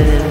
it is.